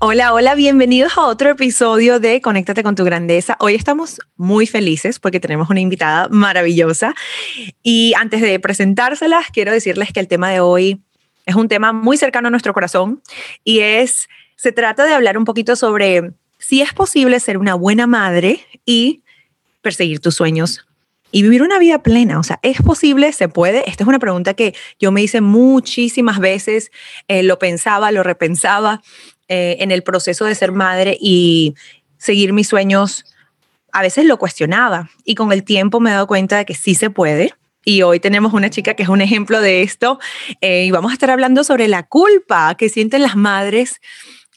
Hola, hola, bienvenidos a otro episodio de Conéctate con tu grandeza. Hoy estamos muy felices porque tenemos una invitada maravillosa y antes de presentárselas quiero decirles que el tema de hoy es un tema muy cercano a nuestro corazón y es, se trata de hablar un poquito sobre si es posible ser una buena madre y perseguir tus sueños y vivir una vida plena. O sea, ¿es posible? ¿Se puede? Esta es una pregunta que yo me hice muchísimas veces, eh, lo pensaba, lo repensaba eh, en el proceso de ser madre y seguir mis sueños, a veces lo cuestionaba y con el tiempo me he dado cuenta de que sí se puede. Y hoy tenemos una chica que es un ejemplo de esto eh, y vamos a estar hablando sobre la culpa que sienten las madres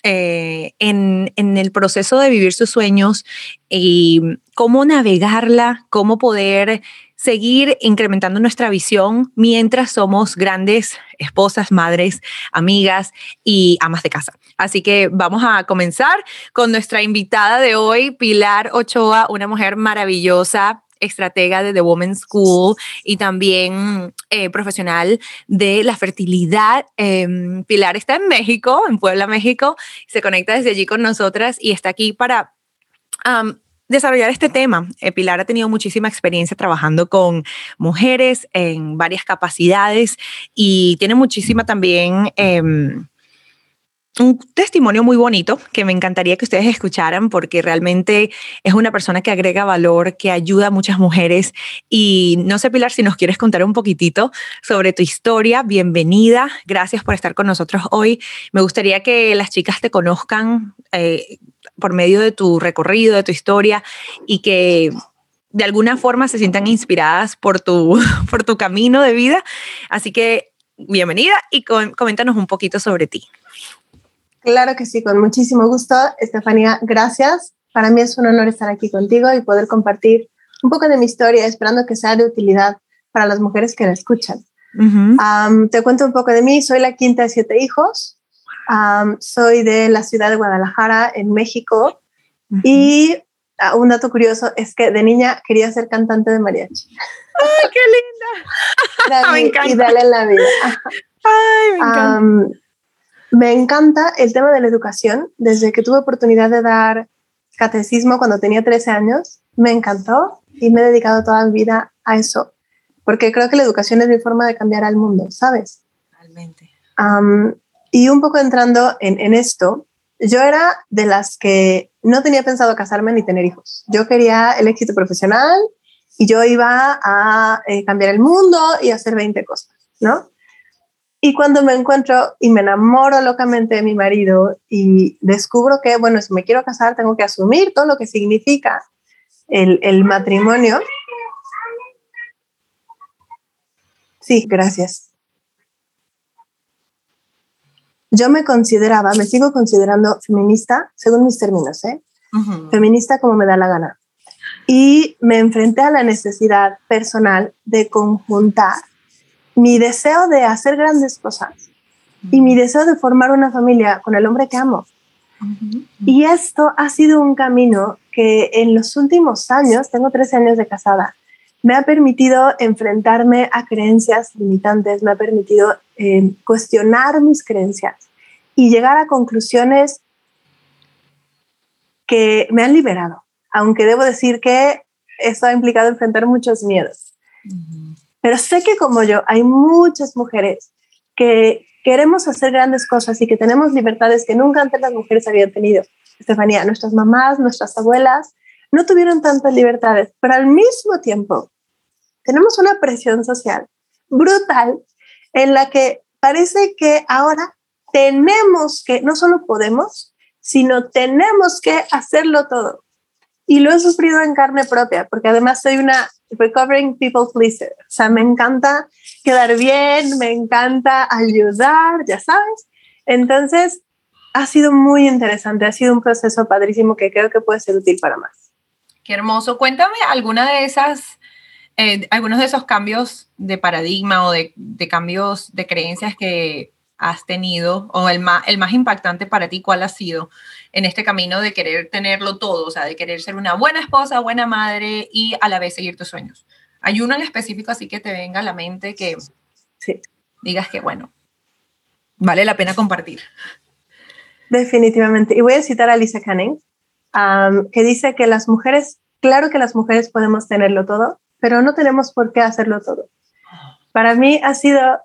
eh, en, en, el proceso de vivir sus sueños y cómo navegarla, cómo poder seguir incrementando nuestra visión mientras somos grandes esposas, madres, amigas y amas de casa. Así que vamos a comenzar con nuestra invitada de hoy, Pilar Ochoa, una mujer maravillosa, estratega de The Women's School y también eh, profesional de la fertilidad. Em, Pilar está en México, en Puebla, México, se conecta desde allí con nosotras y está aquí para desarrollar este tema. Eh, Pilar ha tenido muchísima experiencia trabajando con mujeres en varias capacidades y tiene muchísima también... Em, un testimonio muy bonito que me encantaría que ustedes escucharan porque realmente es una persona que agrega valor, que ayuda a muchas mujeres. Y no sé, Pilar, si nos quieres contar un poquitito sobre tu historia, bienvenida. Gracias por estar con nosotros hoy. Me gustaría que las chicas te conozcan eh, por medio de tu recorrido, de tu historia y que de alguna forma se sientan inspiradas por tu, por tu camino de vida. Así que bienvenida y coméntanos un poquito sobre ti. Claro que sí, con muchísimo gusto. Estefanía, gracias. Para mí es un honor estar aquí contigo y poder compartir un poco de mi historia, esperando que sea de utilidad para las mujeres que la escuchan. te cuento un poco de mí. Soy la quinta de siete hijos soy de la ciudad de Guadalajara, en México, y ah, un dato curioso es que de niña quería ser cantante de mariachi. ¡Ay, qué linda! me encanta. Y en la vida. Ay, me encanta. me encanta el tema de la educación. Desde que tuve oportunidad de dar catecismo cuando tenía 13 años, me encantó y me he dedicado toda mi vida a eso, porque creo que la educación es mi forma de cambiar al mundo, ¿sabes? Totalmente. Y un poco entrando en, esto, yo era de las que no tenía pensado casarme ni tener hijos. Yo quería el éxito profesional y yo iba a eh, cambiar el mundo y hacer 20 cosas, ¿no? Y cuando me encuentro y me enamoro locamente de mi marido y descubro que, bueno, si me quiero casar, tengo que asumir todo lo que significa el, el matrimonio. Sí, gracias yo me consideraba, me sigo considerando feminista según mis términos, ¿eh? Feminista como me da la gana. Y me enfrenté a la necesidad personal de conjuntar mi deseo de hacer grandes cosas y mi deseo de formar una familia con el hombre que amo. Y esto ha sido un camino que en los últimos años, tengo 13 años de casada, me ha permitido enfrentarme a creencias limitantes, me ha permitido eh, cuestionar mis creencias y llegar a conclusiones que me han liberado, aunque debo decir que esto ha implicado enfrentar muchos miedos. Pero sé que como yo hay muchas mujeres que queremos hacer grandes cosas y que tenemos libertades que nunca antes las mujeres habían tenido. Estefanía, nuestras mamás, nuestras abuelas no tuvieron tantas libertades, pero al mismo tiempo tenemos una presión social brutal en la que parece que ahora tenemos que, no solo podemos, sino tenemos que hacerlo todo. Y lo he sufrido en carne propia, porque además soy una recovering people pleaser. O sea, me encanta quedar bien, me encanta ayudar, ya sabes. Entonces, ha sido muy interesante, ha sido un proceso padrísimo que creo que puede ser útil para más. Qué hermoso. Cuéntame alguna de esas, eh, algunos de esos cambios de paradigma o de, de, cambios de creencias que has tenido o el más, el más impactante para ti, ¿cuál ha sido en este camino de querer tenerlo todo? O sea, de querer ser una buena esposa, buena madre y a la vez seguir tus sueños. ¿Hay uno en específico así que te venga a la mente que sí. digas que, bueno, vale la pena compartir? Definitivamente. Y voy a citar a Lisa Canning, que dice que las mujeres, claro que las mujeres podemos tenerlo todo, pero no tenemos por qué hacerlo todo. Para mí ha sido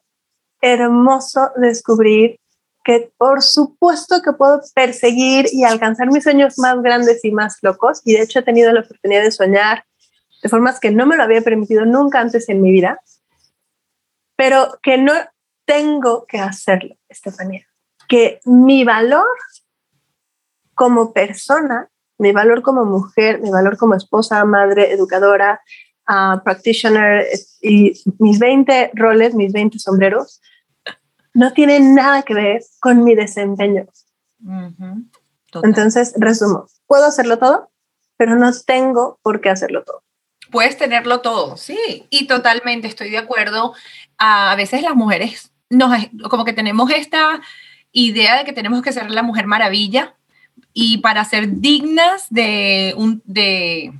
hermoso descubrir que por supuesto que puedo perseguir y alcanzar mis sueños más grandes y más locos, y de hecho he tenido la oportunidad de soñar de formas que no me lo había permitido nunca antes en mi vida, pero que no tengo que hacerlo, Estefanía. Que mi valor como persona, mi valor como mujer, mi valor como esposa, madre, educadora, uh, practitioner y mis 20 roles, mis 20 sombreros, no tienen nada que ver con mi desempeño. Entonces, resumo, puedo hacerlo todo, pero no tengo por qué hacerlo todo. Puedes tenerlo todo, sí, y totalmente estoy de acuerdo. A veces las mujeres nos, como que tenemos esta idea de que tenemos que ser la mujer maravilla y para ser dignas de, un, de,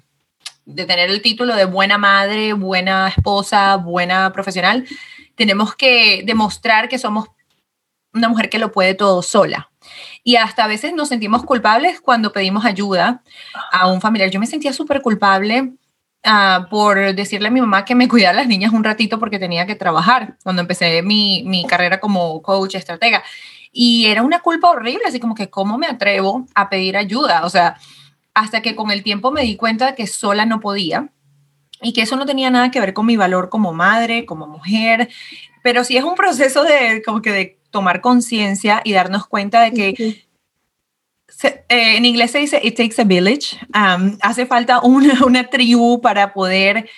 de tener el título de buena madre, buena esposa, buena profesional, tenemos que demostrar que somos una mujer que lo puede todo sola. Y hasta a veces nos sentimos culpables cuando pedimos ayuda a un familiar. Yo me sentía súper culpable uh, por decirle a mi mamá que me cuidara las niñas un ratito porque tenía que trabajar cuando empecé mi, mi carrera como coach, estratega. Y era una culpa horrible, así como que cómo me atrevo a pedir ayuda. O sea, hasta que con el tiempo me di cuenta de que sola no podía y que eso no tenía nada que ver con mi valor como madre, como mujer, pero sí es un proceso de como que de tomar conciencia y darnos cuenta de que eh, en inglés se dice it takes a village, um, hace falta una, una, tribu para poder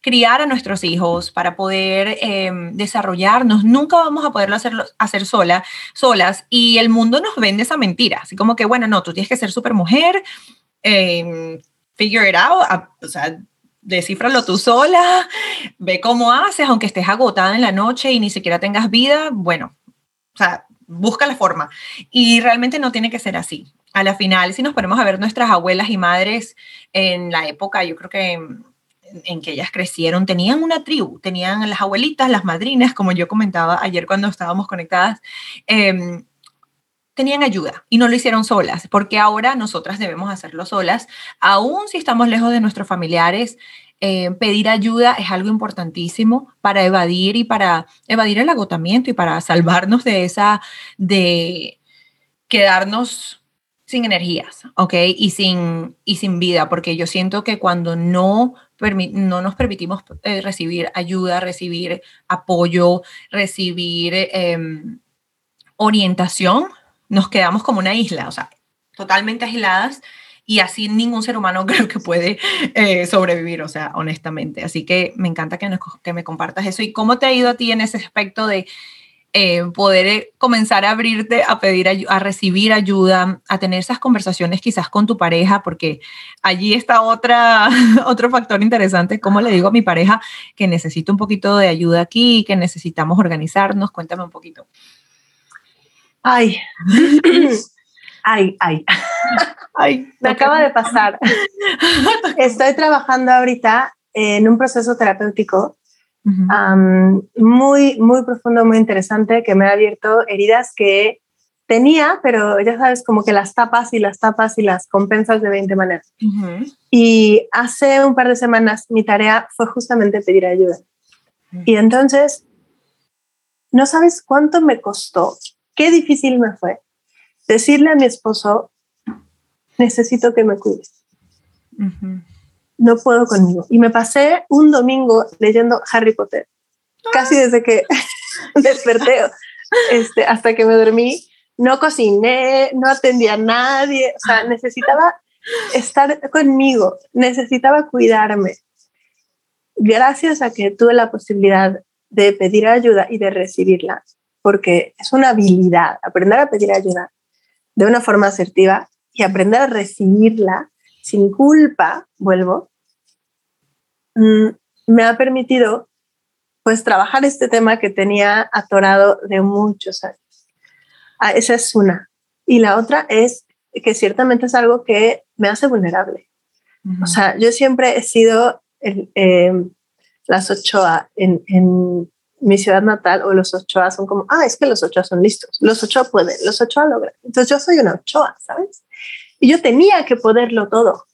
criar a nuestros hijos, para poder em, desarrollarnos. Nunca vamos a poderlo hacer, hacer sola, solas y el mundo nos vende esa mentira, así como que, bueno, no, tú tienes que ser súper mujer, em, figure it out, o sea, descifralo tú sola, ve cómo haces, aunque estés agotada en la noche y ni siquiera tengas vida, bueno, o sea, busca la forma. Y realmente no tiene que ser así. A la final, si nos ponemos a ver nuestras abuelas y madres en la época, yo creo que en, que ellas crecieron, tenían una tribu, tenían las abuelitas, las madrinas, como yo comentaba ayer cuando estábamos conectadas, em, tenían ayuda y no lo hicieron solas, porque ahora nosotras debemos hacerlo solas, aún si estamos lejos de nuestros familiares. Eh, pedir ayuda es algo importantísimo para evadir y para evadir el agotamiento y para salvarnos de esa, de quedarnos sin energías, ¿ok? Y sin, y sin vida, porque yo siento que cuando no, no nos permitimos eh, recibir ayuda, recibir apoyo, recibir em, orientación, nos quedamos como una isla, o sea, totalmente aisladas y así ningún ser humano creo que puede eh, sobrevivir, o sea, honestamente. Así que me encanta que, que me compartas eso. ¿Y cómo te ha ido a ti en ese aspecto de eh, poder eh, comenzar a abrirte, a pedir, a recibir ayuda, a tener esas conversaciones quizás con tu pareja, porque allí está otra, otro factor interesante, como le digo a mi pareja que necesito un poquito de ayuda aquí, que necesitamos organizarnos, cuéntame un poquito. Ay, ay, ay. ay Me acaba de pasar. Estoy trabajando ahorita en un proceso terapéutico muy, muy profundo, muy interesante, que me ha abierto heridas que tenía, pero ya sabes, como que las tapas y las tapas y las compensas de 20 maneras. Y hace un par de semanas mi tarea fue justamente pedir ayuda. Y entonces, no sabes cuánto me costó qué difícil me fue decirle a mi esposo, necesito que me cuides. No puedo conmigo. Y me pasé un domingo leyendo Harry Potter, casi desde que desperté este, hasta que me dormí. No cociné, no atendí a nadie, o sea, necesitaba estar conmigo, necesitaba cuidarme. Gracias a que tuve la posibilidad de pedir ayuda y de recibirla, porque es una habilidad, aprender a pedir ayuda. de una forma asertiva y aprender a recibirla sin culpa, vuelvo, mm, me ha permitido pues trabajar este tema que tenía atorado de muchos años. Ah, esa es una. Y la otra es que ciertamente es algo que me hace vulnerable. O sea, yo siempre he sido em, las Ochoa en, en, mi ciudad natal o los Ochoa son como, ah, es que los Ochoa son listos, los Ochoa pueden, los Ochoa logran. Entonces yo soy una Ochoa, ¿sabes? Y yo tenía que poderlo todo.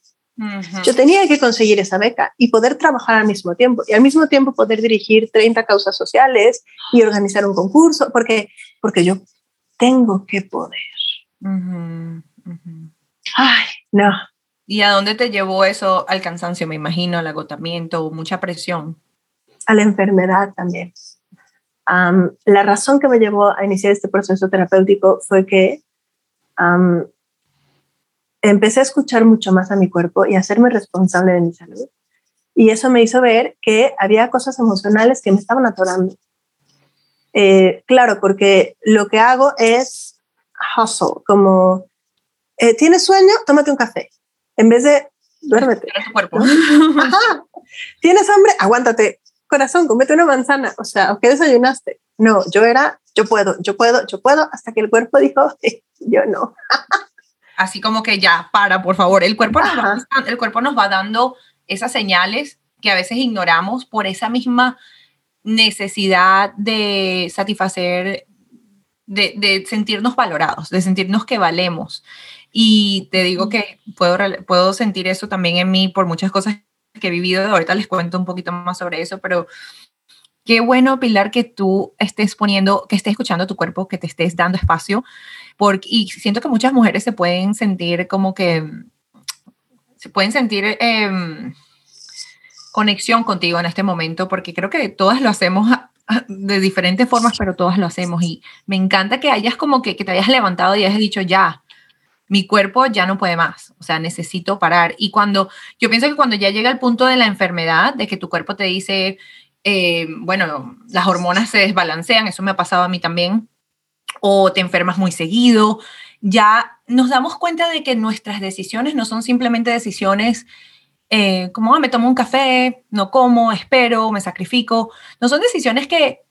Yo tenía que conseguir esa beca y poder trabajar al mismo tiempo y al mismo tiempo poder dirigir 30 causas sociales y organizar un concurso, porque, porque yo tengo que poder. Ay, no. ¿Y a dónde te llevó eso al cansancio, me imagino, al agotamiento, mucha presión? A la enfermedad también. la razón que me llevó a iniciar este proceso terapéutico fue que empecé a escuchar mucho más a mi cuerpo y a hacerme responsable de mi salud. Y eso me hizo ver que había cosas emocionales que me estaban atorando. Eh, claro, porque lo que hago es hustle, como, eh, ¿tienes sueño? Tómate un café. En vez de, duérmete. cuerpo. ¿Tienes hambre? Aguántate. Corazón, comete una manzana. O sea, ¿qué desayunaste? No, yo era, yo puedo, yo puedo, yo puedo, hasta que el cuerpo dijo, yo no. así como que ya, para, por favor. El cuerpo, nos va, el cuerpo nos va dando esas señales que a veces ignoramos por esa misma necesidad de satisfacer, de, sentirnos valorados, de sentirnos que valemos. Y te digo que puedo, puedo sentir eso también en mí por muchas cosas que he vivido. Ahorita les cuento un poquito más sobre eso, pero qué bueno, Pilar, que tú estés poniendo, que estés escuchando tu cuerpo, que te estés dando espacio porque, y siento que muchas mujeres se pueden sentir como que, se pueden sentir em, conexión contigo en este momento, porque creo que todas lo hacemos de diferentes formas, pero todas lo hacemos. Y me encanta que hayas como que, que te hayas levantado y hayas dicho, ya, mi cuerpo ya no puede más, o sea, necesito parar. Y cuando, yo pienso que cuando ya llega el punto de la enfermedad, de que tu cuerpo te dice, eh, bueno, las hormonas se desbalancean, eso me ha pasado a mí también, o te enfermas muy seguido, ya nos damos cuenta de que nuestras decisiones no son simplemente decisiones eh, como, ah, me tomo un café, no como, espero, me sacrifico. No son decisiones que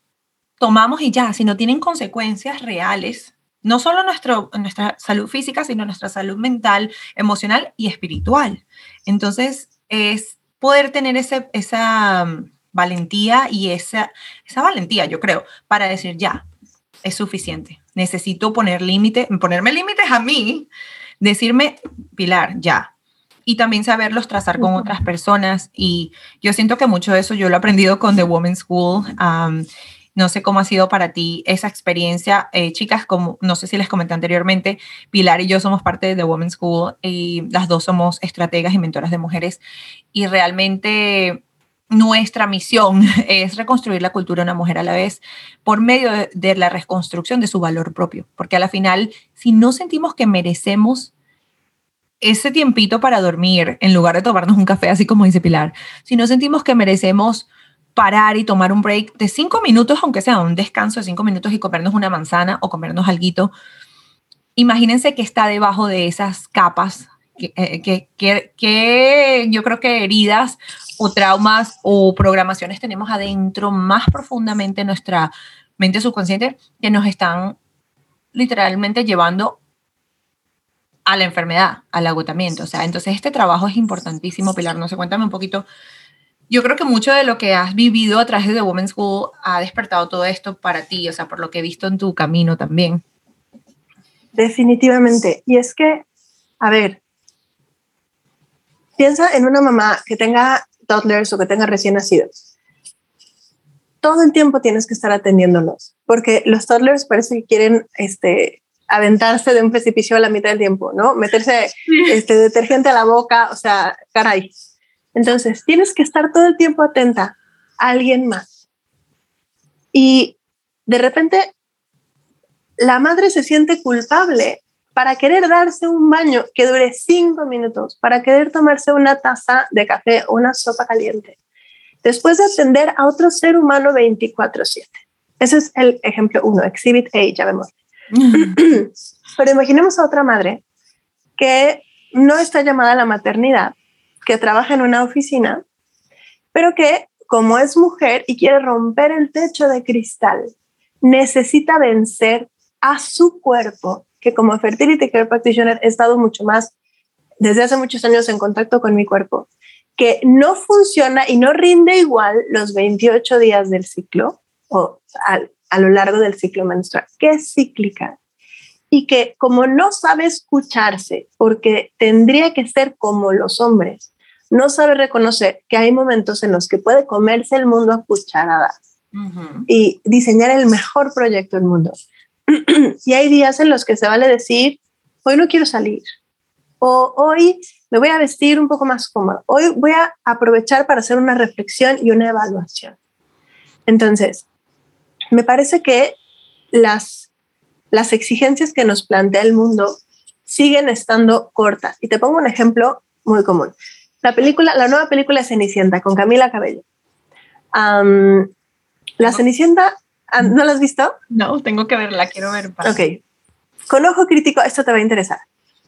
tomamos y ya, sino tienen consecuencias reales, no solo nuestro, nuestra salud física, sino nuestra salud mental, emocional y espiritual. Entonces, es poder tener ese, esa valentía y esa, esa valentía, yo creo, para decir, ya, es suficiente. Necesito poner límite, ponerme límites a mí, decirme, Pilar, ya. Y también saberlos trazar con otras personas. Y yo siento que mucho de eso yo lo he aprendido con The Women's School. no sé cómo ha sido para ti esa experiencia. Eh, chicas, como no sé si les comenté anteriormente, Pilar y yo somos parte de The Women's School y las dos somos estrategas y mentoras de mujeres. Y realmente nuestra misión es reconstruir la cultura de una mujer a la vez por medio de, la reconstrucción de su valor propio, porque a la final, si no sentimos que merecemos ese tiempito para dormir, en lugar de tomarnos un café, así como dice Pilar, si no sentimos que merecemos parar y tomar un break de cinco minutos, aunque sea un descanso de cinco minutos y comernos una manzana o comernos algo, imagínense que está debajo de esas capas que, que, que, yo creo que heridas o traumas o programaciones tenemos adentro más profundamente en nuestra mente subconsciente que nos están literalmente llevando a la enfermedad, al agotamiento. O sea, entonces este trabajo es importantísimo, Pilar. No sé, cuéntame un poquito. Yo creo que mucho de lo que has vivido a través de The Women's School ha despertado todo esto para ti, o sea, por lo que he visto en tu camino también. Definitivamente. Y es que, a ver, piensa en una mamá que tenga toddlers o que tenga recién nacidos. Todo el tiempo tienes que estar atendiéndolos, porque los toddlers parece que quieren este, aventarse de un precipicio a la mitad del tiempo, ¿no? Meterse este, detergente a la boca, o sea, caray. Entonces, tienes que estar todo el tiempo atenta a alguien más. Y de repente, la madre se siente culpable para querer darse un baño que dure cinco minutos, para querer tomarse una taza de café o una sopa caliente, después de atender a otro ser humano 24/7. Ese es el ejemplo uno, Exhibit A, ya vemos. Pero imaginemos a otra madre que no está llamada a la maternidad, que trabaja en una oficina, pero que como es mujer y quiere romper el techo de cristal, necesita vencer a su cuerpo, que como Fertility Care Practitioner he estado mucho más, desde hace muchos años en contacto con mi cuerpo, que no funciona y no rinde igual los 28 días del ciclo o a, a lo largo del ciclo menstrual, que es cíclica y que como no sabe escucharse, porque tendría que ser como los hombres, no sabe reconocer que hay momentos en los que puede comerse el mundo a cucharadas y diseñar el mejor proyecto del mundo. y hay días en los que se vale decir, hoy no quiero salir, o hoy me voy a vestir un poco más cómodo, hoy voy a aprovechar para hacer una reflexión y una evaluación. Entonces, me parece que las, las exigencias que nos plantea el mundo siguen estando cortas. Y te pongo un ejemplo muy común. La película, la nueva película Cenicienta con Camila Cabello. la Cenicienta, ¿no la has visto? No, tengo que verla, quiero ver. Ok. Con ojo crítico, esto te va a interesar.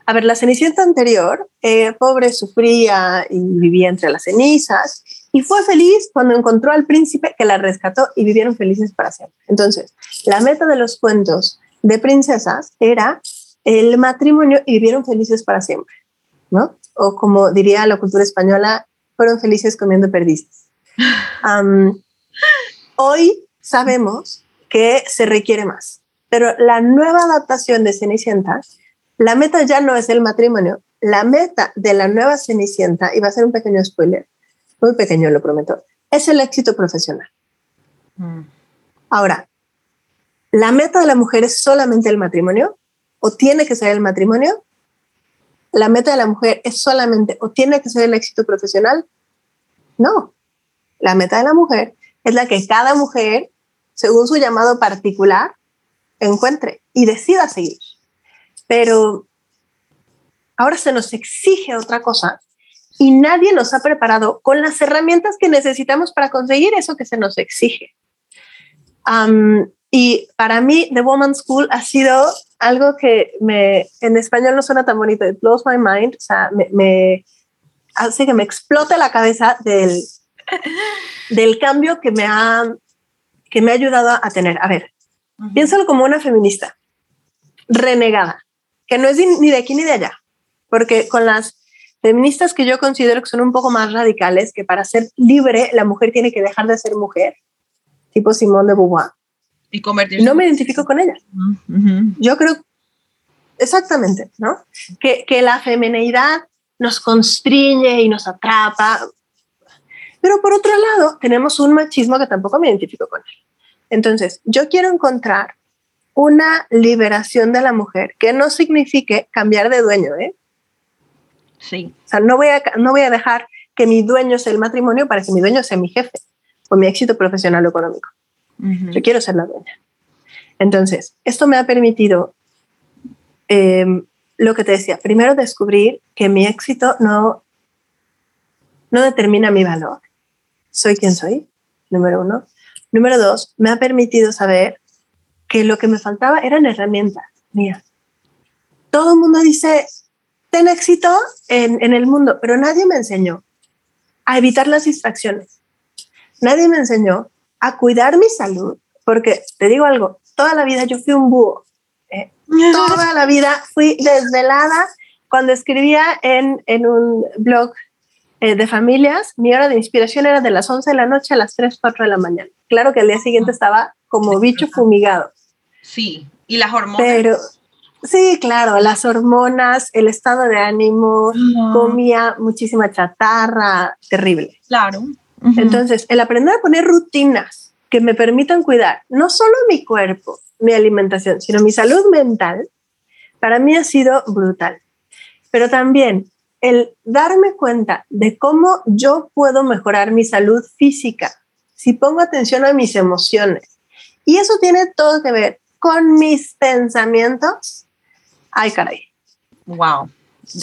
A ver, la Cenicienta anterior, eh, pobre, sufría y vivía entre las cenizas y fue feliz cuando encontró al príncipe que la rescató y vivieron felices para siempre. Entonces, la meta de los cuentos de princesas era el matrimonio y vivieron felices para siempre, ¿no? O como diría la cultura española, fueron felices comiendo perdices. hoy sabemos que se requiere más, pero la nueva adaptación de Cenicienta, la meta ya no es el matrimonio, la meta de la nueva Cenicienta, y va a ser un pequeño spoiler, muy pequeño, lo prometo, es el éxito profesional. Mm. Ahora, ¿la meta de la mujer es solamente el matrimonio? ¿O tiene que ser el matrimonio? ¿La meta de la mujer es solamente o tiene que ser el éxito profesional? No. La meta de la mujer es la que cada mujer, según su llamado particular, encuentre y decida seguir. Pero ahora se nos exige otra cosa y nadie nos ha preparado con las herramientas que necesitamos para conseguir eso que se nos exige. y para mí, The Woman's School ha sido algo que me, en español no suena tan bonito, it blows my mind, o sea, me, hace que me explote la cabeza del, del cambio que me, ha, que me ha ayudado a tener. A ver, piénsalo como una feminista renegada, que no es ni de aquí ni de allá, porque con las feministas que yo considero que son un poco más radicales, que para ser libre la mujer tiene que dejar de ser mujer, tipo Simone de Beauvoir. Y convertirse. No me identifico con ella. Yo creo, exactamente, ¿no? Que, que la femineidad nos constriñe y nos atrapa. Pero por otro lado, tenemos un machismo que tampoco me identifico con él. Entonces, yo quiero encontrar una liberación de la mujer que no signifique cambiar de dueño, ¿eh? Sí. O sea, no voy, a, no voy a dejar que mi dueño sea el matrimonio para que mi dueño sea mi jefe o mi éxito profesional o económico. Yo quiero ser la dueña. Entonces, esto me ha permitido em, lo que te decía, primero descubrir que mi éxito no, no determina mi valor. Soy quien soy, número uno. Número dos, me ha permitido saber que lo que me faltaba eran herramientas mías. Todo el mundo dice, ten éxito en, en el mundo, pero nadie me enseñó a evitar las distracciones. Nadie me enseñó a cuidar mi salud, porque te digo algo, toda la vida yo fui un búho. ¿eh? Toda la vida fui desvelada. Cuando escribía en, en un blog eh, de familias, mi hora de inspiración era de las 11 de la noche a las 3, 4 de la mañana. Claro que al día siguiente estaba como bicho fumigado. Sí, y las hormonas. Pero Sí, claro, las hormonas, el estado de ánimo, comía muchísima chatarra, terrible. Claro. Entonces, el aprender a poner rutinas que me permitan cuidar no solo mi cuerpo, mi alimentación, sino mi salud mental, para mí ha sido brutal. Pero también el darme cuenta de cómo yo puedo mejorar mi salud física si pongo atención a mis emociones. Y eso tiene todo que ver con mis pensamientos ay, caray. Wow.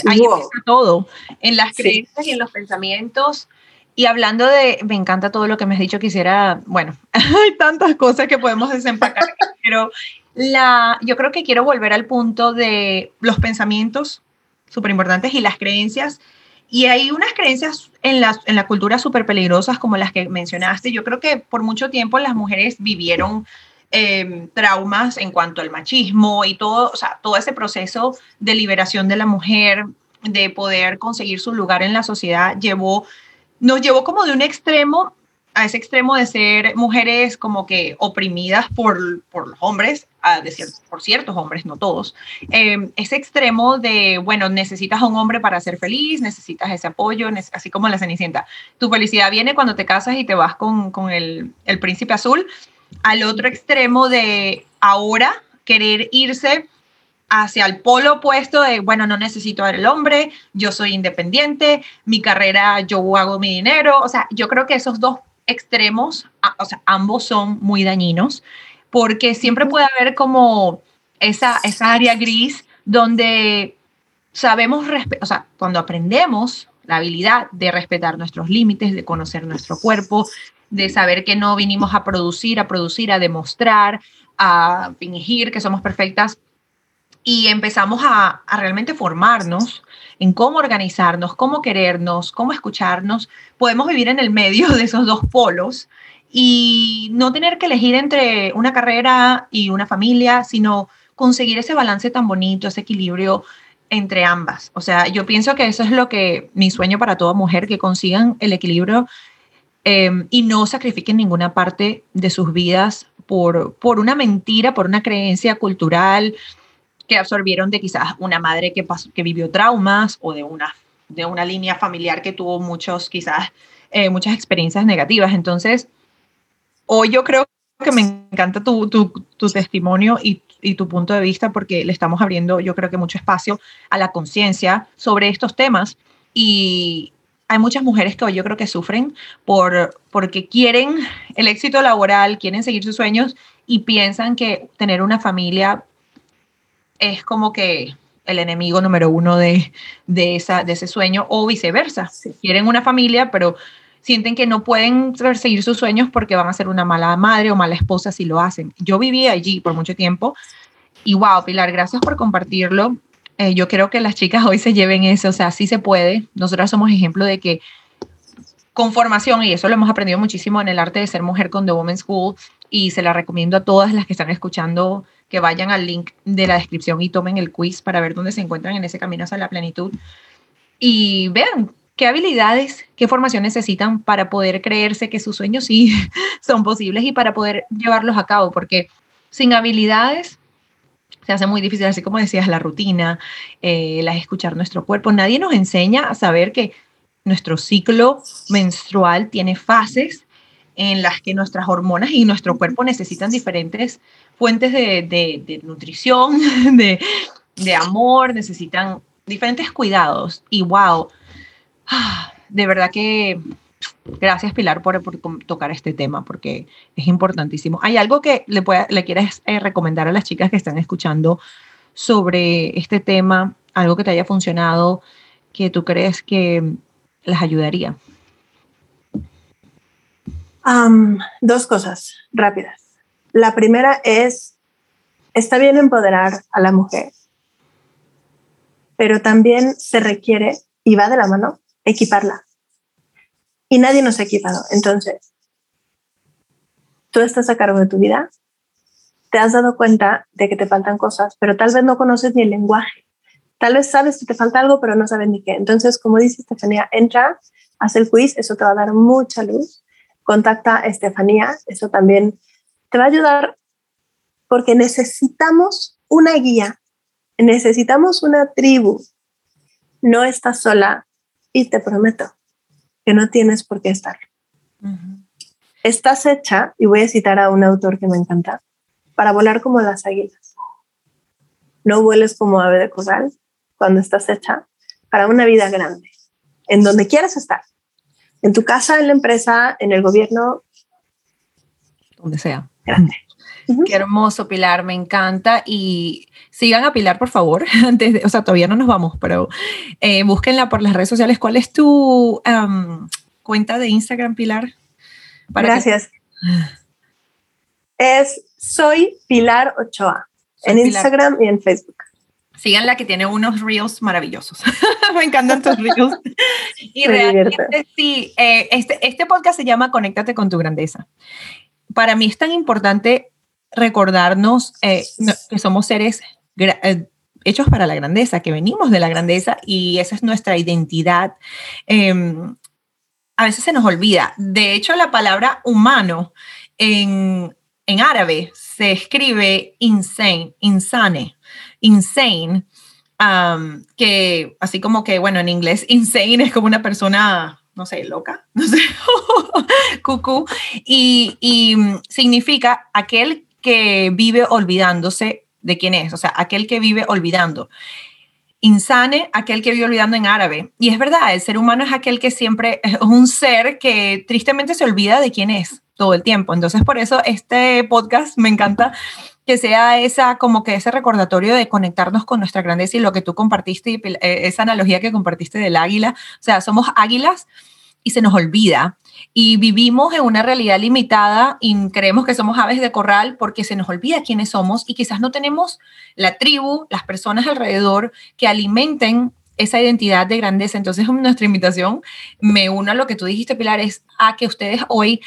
Ahí está todo, en las creencias y en los pensamientos. Y hablando de, me encanta todo lo que me has dicho, quisiera, bueno, hay tantas cosas que podemos desempacar, pero la, yo creo que quiero volver al punto de los pensamientos súper importantes y las creencias. Y hay unas creencias en la, en la cultura súper peligrosas como las que mencionaste. Yo creo que por mucho tiempo las mujeres vivieron em, traumas en cuanto al machismo y todo, o sea, todo ese proceso de liberación de la mujer, de poder conseguir su lugar en la sociedad, llevó, nos llevó como de un extremo a ese extremo de ser mujeres como que oprimidas por, por los hombres, a por ciertos hombres, no todos, eh, ese extremo de, bueno, necesitas a un hombre para ser feliz, necesitas ese apoyo, así como la Cenicienta. Tu felicidad viene cuando te casas y te vas con, con el, el príncipe azul, al otro extremo de ahora querer irse hacia el polo opuesto de, bueno, no necesito el hombre, yo soy independiente, mi carrera, yo hago mi dinero. O sea, yo creo que esos dos extremos, o sea, ambos son muy dañinos, porque siempre puede haber como esa, esa área gris donde sabemos, o sea, cuando aprendemos la habilidad de respetar nuestros límites, de conocer nuestro cuerpo, de saber que no vinimos a producir, a producir, a demostrar, a fingir que somos perfectas, y empezamos a, a, realmente formarnos en cómo organizarnos, cómo querernos, cómo escucharnos, podemos vivir en el medio de esos dos polos y no tener que elegir entre una carrera y una familia, sino conseguir ese balance tan bonito, ese equilibrio entre ambas. O sea, yo pienso que eso es lo que mi sueño para toda mujer, que consigan el equilibrio eh, y no sacrifiquen ninguna parte de sus vidas por, por una mentira, por una creencia cultural, que absorbieron de quizás una madre que, pasó, que vivió traumas o de una, de una línea familiar que tuvo muchos, quizás, eh, muchas experiencias negativas. Entonces, hoy yo creo que me encanta tu, tu, tu testimonio y, y, tu punto de vista porque le estamos abriendo, yo creo que mucho espacio a la conciencia sobre estos temas y hay muchas mujeres que hoy yo creo que sufren por, porque quieren el éxito laboral, quieren seguir sus sueños y piensan que tener una familia es como que el enemigo número uno de, de, esa, de ese sueño o viceversa. Quieren una familia, pero sienten que no pueden perseguir sus sueños porque van a ser una mala madre o mala esposa si lo hacen. Yo viví allí por mucho tiempo y wow, Pilar, gracias por compartirlo. Eh, yo creo que las chicas hoy se lleven eso, o sea, sí se puede. Nosotras somos ejemplo de que con formación, y eso lo hemos aprendido muchísimo en el arte de ser mujer con The Women's School, y se la recomiendo a todas las que están escuchando que vayan al link de la descripción y tomen el quiz para ver dónde se encuentran en ese camino hacia la plenitud. Y vean qué habilidades, qué formación necesitan para poder creerse que sus sueños sí son posibles y para poder llevarlos a cabo, porque sin habilidades se hace muy difícil, así como decías, la rutina, eh, la escuchar nuestro cuerpo. Nadie nos enseña a saber que nuestro ciclo menstrual tiene fases en las que nuestras hormonas y nuestro cuerpo necesitan diferentes fuentes de, nutrición, de, amor, necesitan diferentes cuidados. Y wow, de verdad que gracias Pilar por, tocar este tema porque es importantísimo. ¿Hay algo que le, pueda, quieras eh, recomendar a las chicas que están escuchando sobre este tema? Algo que te haya funcionado, que tú crees que las ayudaría. dos cosas rápidas. La primera es, está bien empoderar a la mujer, pero también se requiere, y va de la mano, equiparla. Y nadie nos ha equipado. Entonces, tú estás a cargo de tu vida, te has dado cuenta de que te faltan cosas, pero tal vez no conoces ni el lenguaje. Tal vez sabes que te falta algo, pero no sabes ni qué. Entonces, como dice Estefanía, entra, haz el quiz, eso te va a dar mucha luz. Contacta a Estefanía, eso también te va a ayudar porque necesitamos una guía, necesitamos una tribu. No estás sola y te prometo que no tienes por qué estar. Estás hecha, y voy a citar a un autor que me encanta, para volar como las águilas. No vueles como ave de corral cuando estás hecha para una vida grande, en donde quieras estar. En tu casa, en la empresa, en el gobierno. Donde sea. Qué hermoso, Pilar, me encanta. Y sigan a Pilar, por favor. Antes de, o sea, todavía no nos vamos, pero eh, búsquenla por las redes sociales. ¿Cuál es tu cuenta de Instagram, Pilar? Gracias. Es soy Pilar Ochoa en Instagram y en Facebook. Síganla que tiene unos reels maravillosos. Me encantan tus reels. y realmente sí, eh, este, este podcast se llama Conéctate con tu grandeza. Para mí es tan importante recordarnos eh, que somos seres eh, hechos para la grandeza, que venimos de la grandeza y esa es nuestra identidad. Em, a veces se nos olvida. De hecho, la palabra humano en, en árabe se escribe insane, insane, insane, que así como que, bueno, en inglés insane es como una persona, no sé, loca, no sé, cucú, y, y significa aquel que vive olvidándose de quién es, o sea, aquel que vive olvidando. Insane, aquel que vive olvidando en árabe. Y es verdad, el ser humano es aquel que siempre es un ser que tristemente se olvida de quién es todo el tiempo. Entonces, por eso este podcast me encanta que sea esa como que ese recordatorio de conectarnos con nuestra grandeza y lo que tú compartiste eh, esa analogía que compartiste del águila, o sea, somos águilas y se nos olvida y vivimos en una realidad limitada y creemos que somos aves de corral porque se nos olvida quiénes somos y quizás no tenemos la tribu, las personas alrededor que alimenten esa identidad de grandeza. Entonces, nuestra invitación, me uno a lo que tú dijiste, Pilar, es a que ustedes hoy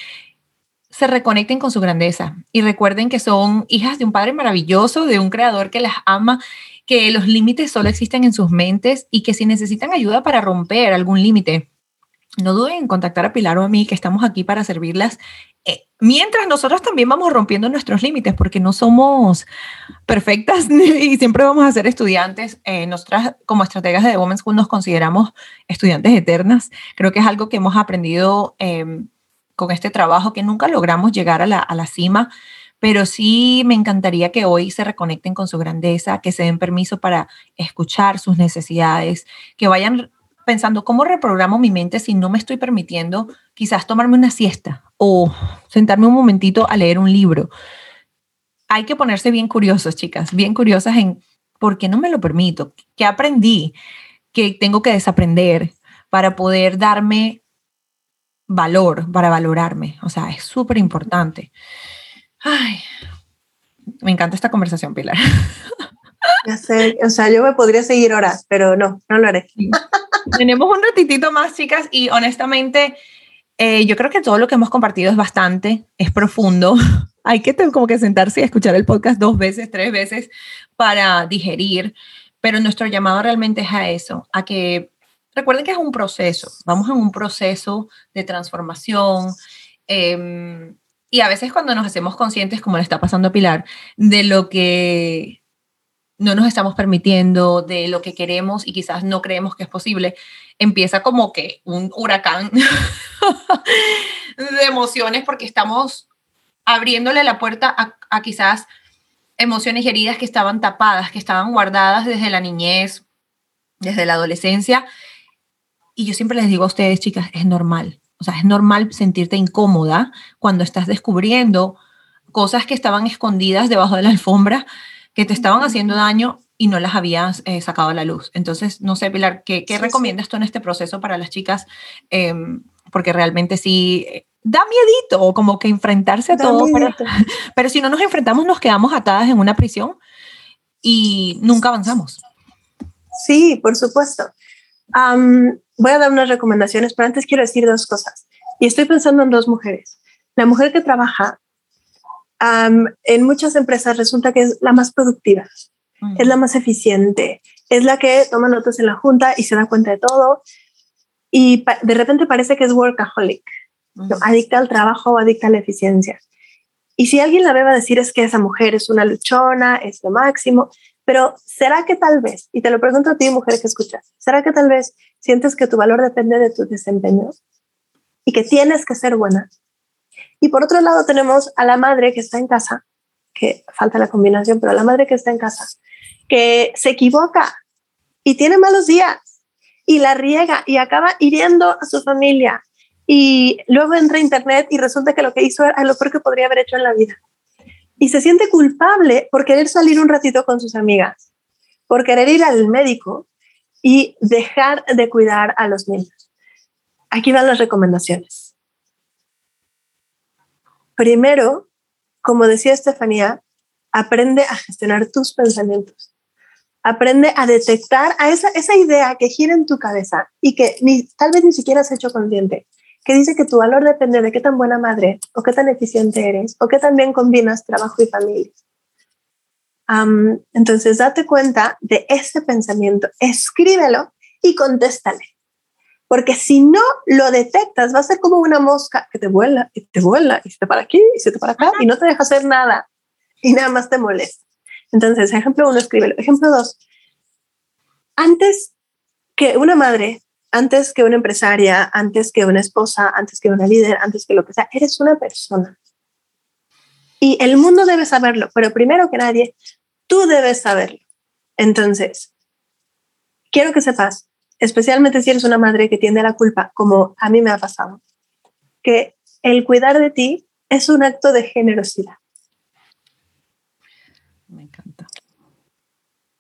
se reconecten con su grandeza y recuerden que son hijas de un padre maravilloso, de un creador que las ama, que los límites solo existen en sus mentes y que si necesitan ayuda para romper algún límite, no duden en contactar a Pilar o a mí, que estamos aquí para servirlas, eh, mientras nosotros también vamos rompiendo nuestros límites, porque no somos perfectas y siempre vamos a ser estudiantes. Eh, nosotras, como estrategas de Women's School, nos consideramos estudiantes eternas. Creo que es algo que hemos aprendido em, con este trabajo, que nunca logramos llegar a la cima, pero sí me encantaría que hoy se reconecten con su grandeza, que se den permiso para escuchar sus necesidades, que vayan pensando cómo reprogramo mi mente si no me estoy permitiendo quizás tomarme una siesta o sentarme un momentito a leer un libro. Hay que ponerse bien curiosos, chicas, bien curiosas en por qué no me lo permito, qué aprendí, qué tengo que desaprender para poder darme valor, para valorarme. O sea, es súper importante. Ay, me encanta esta conversación, Pilar. Ya sé, o sea, yo me podría seguir horas, pero no, no lo haré. Tenemos un ratitito más, chicas, y honestamente, eh, yo creo que todo lo que hemos compartido es bastante, es profundo. Hay que como que sentarse y escuchar el podcast dos veces, tres veces para digerir, pero nuestro llamado realmente es a eso, a que recuerden que es un proceso, vamos en un proceso de transformación. Em, y a veces cuando nos hacemos conscientes, como le está pasando a Pilar, de lo que no nos estamos permitiendo de lo que queremos y quizás no creemos que es posible, empieza como que un huracán de emociones porque estamos abriéndole la puerta a, quizás emociones heridas que estaban tapadas, que estaban guardadas desde la niñez, desde la adolescencia. Y yo siempre les digo a ustedes, chicas, es normal. O sea, es normal sentirte incómoda cuando estás descubriendo cosas que estaban escondidas debajo de la alfombra que te estaban haciendo daño y no las habías eh, sacado a la luz. Entonces, no sé, Pilar, ¿qué, recomiendas tú en este proceso para las chicas? Em, porque realmente sí eh, da miedito, como que enfrentarse a todo, pero, si no nos enfrentamos nos quedamos atadas en una prisión y nunca avanzamos. Sí, por supuesto. voy a dar unas recomendaciones, pero antes quiero decir dos cosas. Y estoy pensando en dos mujeres. La mujer que trabaja en muchas empresas resulta que es la más productiva, es la más eficiente, es la que toma notas en la junta y se da cuenta de todo. Y de repente parece que es workaholic, adicta al trabajo o adicta a la eficiencia. Y si alguien la ve va a decir es que esa mujer es una luchona, es lo máximo, pero ¿será que tal vez, y te lo pregunto a ti, mujer que escuchas, ¿será que tal vez sientes que tu valor depende de tu desempeño y que tienes que ser buena? Y por otro lado tenemos a la madre que está en casa, que falta la combinación, pero la madre que está en casa, que se equivoca y tiene malos días y la riega y acaba hiriendo a su familia. Y luego entra a internet y resulta que lo que hizo era lo peor que podría haber hecho en la vida. Y se siente culpable por querer salir un ratito con sus amigas, por querer ir al médico y dejar de cuidar a los niños. Aquí van las recomendaciones. Primero, como decía Estefanía, aprende a gestionar tus pensamientos. Aprende a detectar a esa, idea que gira en tu cabeza y que ni, tal vez ni siquiera has hecho consciente, que dice que tu valor depende de qué tan buena madre o qué tan eficiente eres o qué tan bien combinas trabajo y familia. entonces, date cuenta de ese pensamiento, escríbelo y contéstale. Porque si no lo detectas, va a ser como una mosca que te vuela y te vuela y se te para aquí y se te para acá y no te deja hacer nada y nada más te molesta. Entonces, ejemplo uno, escríbelo. Ejemplo dos, antes que una madre, antes que una empresaria, antes que una esposa, antes que una líder, antes que lo que sea, eres una persona. Y el mundo debe saberlo, pero primero que nadie, tú debes saberlo. Entonces, quiero que sepas especialmente si eres una madre que tiende a la culpa, como a mí me ha pasado, que el cuidar de ti es un acto de generosidad. Me encanta.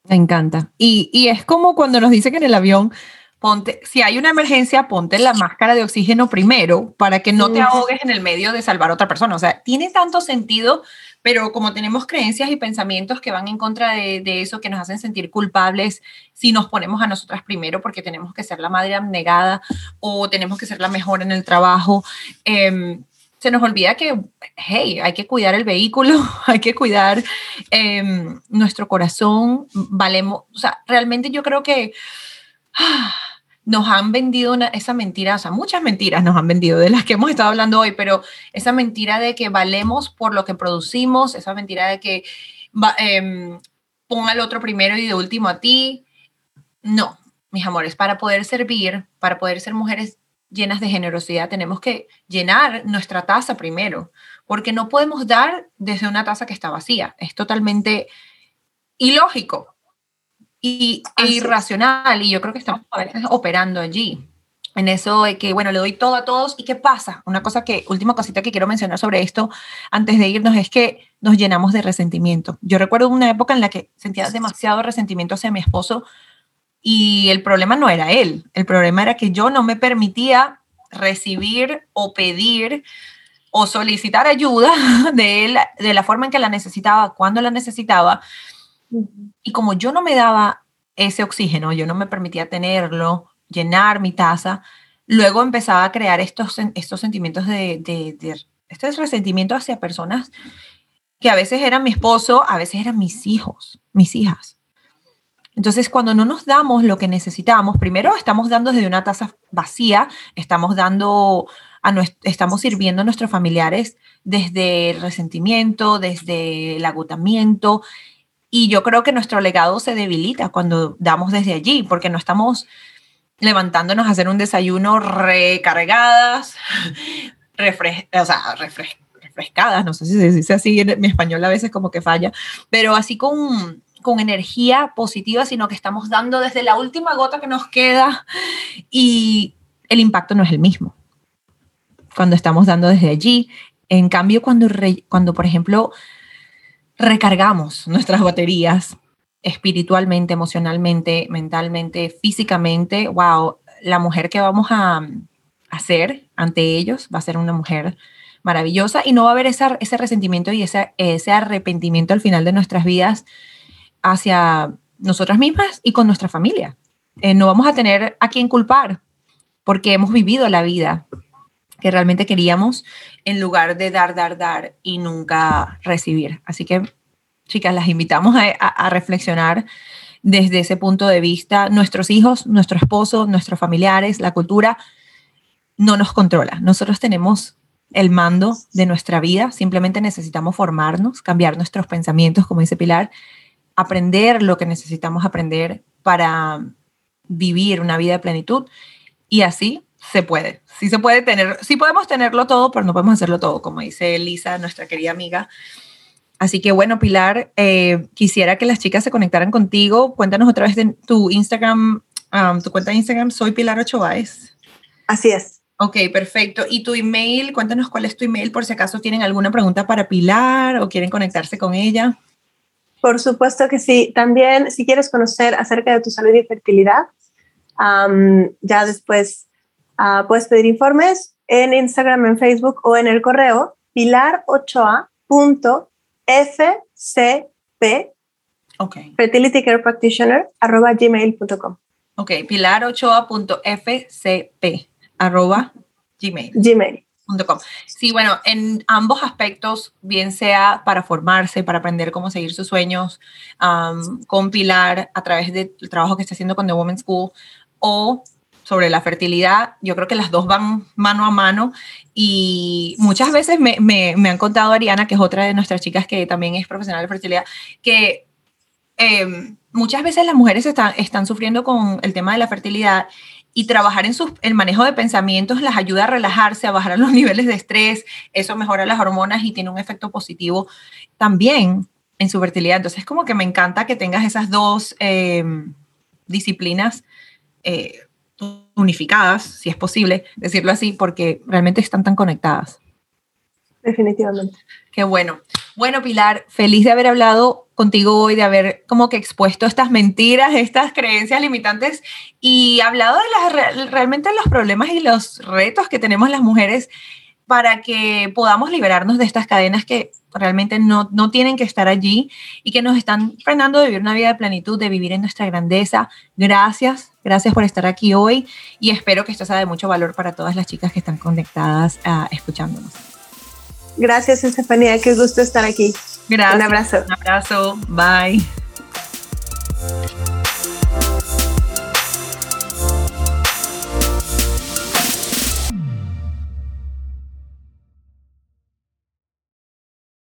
Me encanta. Y, y es como cuando nos dicen en el avión, ponte, si hay una emergencia, ponte la máscara de oxígeno primero para que no te ahogues en el medio de salvar a otra persona. O sea, tiene tanto sentido pero como tenemos creencias y pensamientos que van en contra de, eso, que nos hacen sentir culpables si nos ponemos a nosotras primero porque tenemos que ser la madre abnegada o tenemos que ser la mejor en el trabajo, em, se nos olvida que, hey, hay que cuidar el vehículo, hay que cuidar em, nuestro corazón, valemos, o sea, realmente yo creo que... Ah, nos han vendido esa mentira, o sea, muchas mentiras nos han vendido de las que hemos estado hablando hoy, pero esa mentira de que valemos por lo que producimos, esa mentira de que eh, ponga al otro primero y de último a ti. No, mis amores, para poder servir, para poder ser mujeres llenas de generosidad, tenemos que llenar nuestra taza primero, porque no podemos dar desde una taza que está vacía. Es totalmente ilógico y, e irracional. Y yo creo que estamos a veces operando allí. En eso de que, bueno, le doy todo a todos. ¿Y qué pasa? Una cosa que, última cosita que quiero mencionar sobre esto antes de irnos es que nos llenamos de resentimiento. Yo recuerdo una época en la que sentía demasiado resentimiento hacia mi esposo y el problema no era él. El problema era que yo no me permitía recibir o pedir o solicitar ayuda de él de la forma en que la necesitaba, cuando la necesitaba. Y como yo no me daba ese oxígeno, yo no me permitía tenerlo, llenar mi taza, luego empezaba a crear estos, estos sentimientos de, de, este resentimiento hacia personas que a veces eran mi esposo, a veces eran mis hijos, mis hijas. Entonces, cuando no nos damos lo que necesitamos, primero estamos dando desde una taza vacía, estamos dando a estamos sirviendo a nuestros familiares desde el resentimiento, desde el agotamiento y yo creo que nuestro legado se debilita cuando damos desde allí, porque no estamos levantándonos a hacer un desayuno recargadas, o sea, refrescadas, no sé si se dice así, en mi español a veces como que falla, pero así con, con energía positiva, sino que estamos dando desde la última gota que nos queda y el impacto no es el mismo cuando estamos dando desde allí. En cambio, cuando, cuando por ejemplo, recargamos nuestras baterías espiritualmente, emocionalmente, mentalmente, físicamente, wow, la mujer que vamos a hacer ante ellos va a ser una mujer maravillosa y no va a haber ese resentimiento y ese, ese arrepentimiento al final de nuestras vidas hacia nosotras mismas y con nuestra familia. Eh, no vamos a tener a quién culpar porque hemos vivido la vida realmente queríamos en lugar de dar, dar, dar y nunca recibir. Así que, chicas, las invitamos a, reflexionar desde ese punto de vista. Nuestros hijos, nuestro esposo, nuestros familiares, la cultura no nos controla. Nosotros tenemos el mando de nuestra vida, simplemente necesitamos formarnos, cambiar nuestros pensamientos, como dice Pilar, aprender lo que necesitamos aprender para vivir una vida de plenitud y así se puede. Sí se puede tener, sí podemos tenerlo todo, pero no podemos hacerlo todo, como dice Lisa, nuestra querida amiga. Así que bueno, Pilar, eh, quisiera que las chicas se conectaran contigo. Cuéntanos otra vez de tu Instagram, um, tu cuenta de Instagram, soy Pilar Ochoáez. Así es. Ok, perfecto. ¿Y tu email? Cuéntanos cuál es tu email por si acaso tienen alguna pregunta para Pilar o quieren conectarse con ella. Por supuesto que sí. También, si quieres conocer acerca de tu salud y fertilidad, ya después Ah, puedes pedir informes en Instagram, en Facebook o en el correo pilarochoa pilarochoa.fcp okay. fertility care practitioner arroba gmail.com Ok, pilarochoa.fcp arroba gmail. Gmail. Sí, bueno, en ambos aspectos, bien sea para formarse, para aprender cómo seguir sus sueños, con Pilar a través del trabajo que está haciendo con The Women's School o sobre la fertilidad, yo creo que las dos van mano a mano y muchas veces me, me, han contado Ariana, que es otra de nuestras chicas que también es profesional de fertilidad, que em, muchas veces las mujeres están, están sufriendo con el tema de la fertilidad y trabajar en su, el manejo de pensamientos las ayuda a relajarse, a bajar los niveles de estrés, eso mejora las hormonas y tiene un efecto positivo también en su fertilidad. Entonces, como que me encanta que tengas esas dos em, disciplinas eh, unificadas, si es posible decirlo así, porque realmente están tan conectadas. Definitivamente. Qué bueno. Bueno, Pilar, feliz de haber hablado contigo hoy, de haber como que expuesto estas mentiras, estas creencias limitantes y hablado de las, realmente los problemas y los retos que tenemos las mujeres para que podamos liberarnos de estas cadenas que realmente no, no tienen que estar allí y que nos están frenando de vivir una vida de plenitud, de vivir en nuestra grandeza. Gracias, gracias por estar aquí hoy y espero que esto sea de mucho valor para todas las chicas que están conectadas a escuchándonos. Gracias, Estefanía. Qué gusto estar aquí. Gracias. Un abrazo. Un abrazo. Bye.